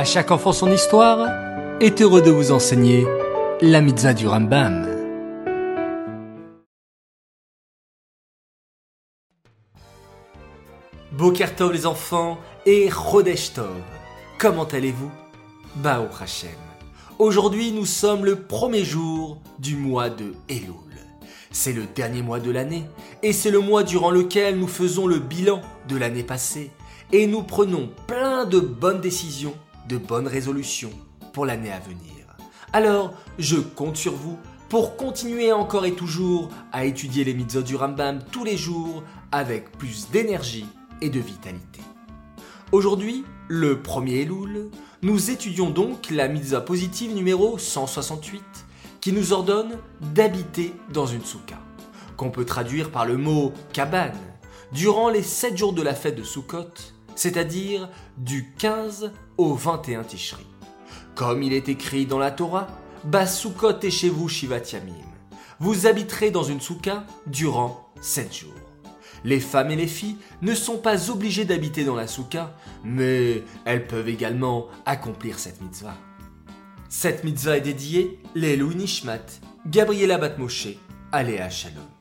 À chaque enfant son histoire est heureux de vous enseigner la mitzvah du Rambam. Bokertov les enfants et Chodesh Tov. Comment allez-vous? Bao Hashem. Aujourd'hui nous sommes le premier jour du mois de Elul. C'est le dernier mois de l'année et c'est le mois durant lequel nous faisons le bilan de l'année passée et nous prenons plein de bonnes décisions de bonnes résolutions pour l'année à venir. Alors, je compte sur vous pour continuer encore et toujours à étudier les mitzvot du Rambam tous les jours avec plus d'énergie et de vitalité. Aujourd'hui, le 1er Elul, nous étudions donc la mitzvah positive numéro 168 qui nous ordonne d'habiter dans une souka, qu'on peut traduire par le mot cabane, durant les 7 jours de la fête de Sukkot c'est-à-dire du 15 au 21 Tishri. Comme il est écrit dans la Torah, Basukot et chez vous Shivat Yamim. Vous habiterez dans une souka durant 7 jours. Les femmes et les filles ne sont pas obligées d'habiter dans la souka, mais elles peuvent également accomplir cette mitzvah. Cette mitzvah est dédiée les Nishmat, Gabriela Batmoshe, Aléa Shalom.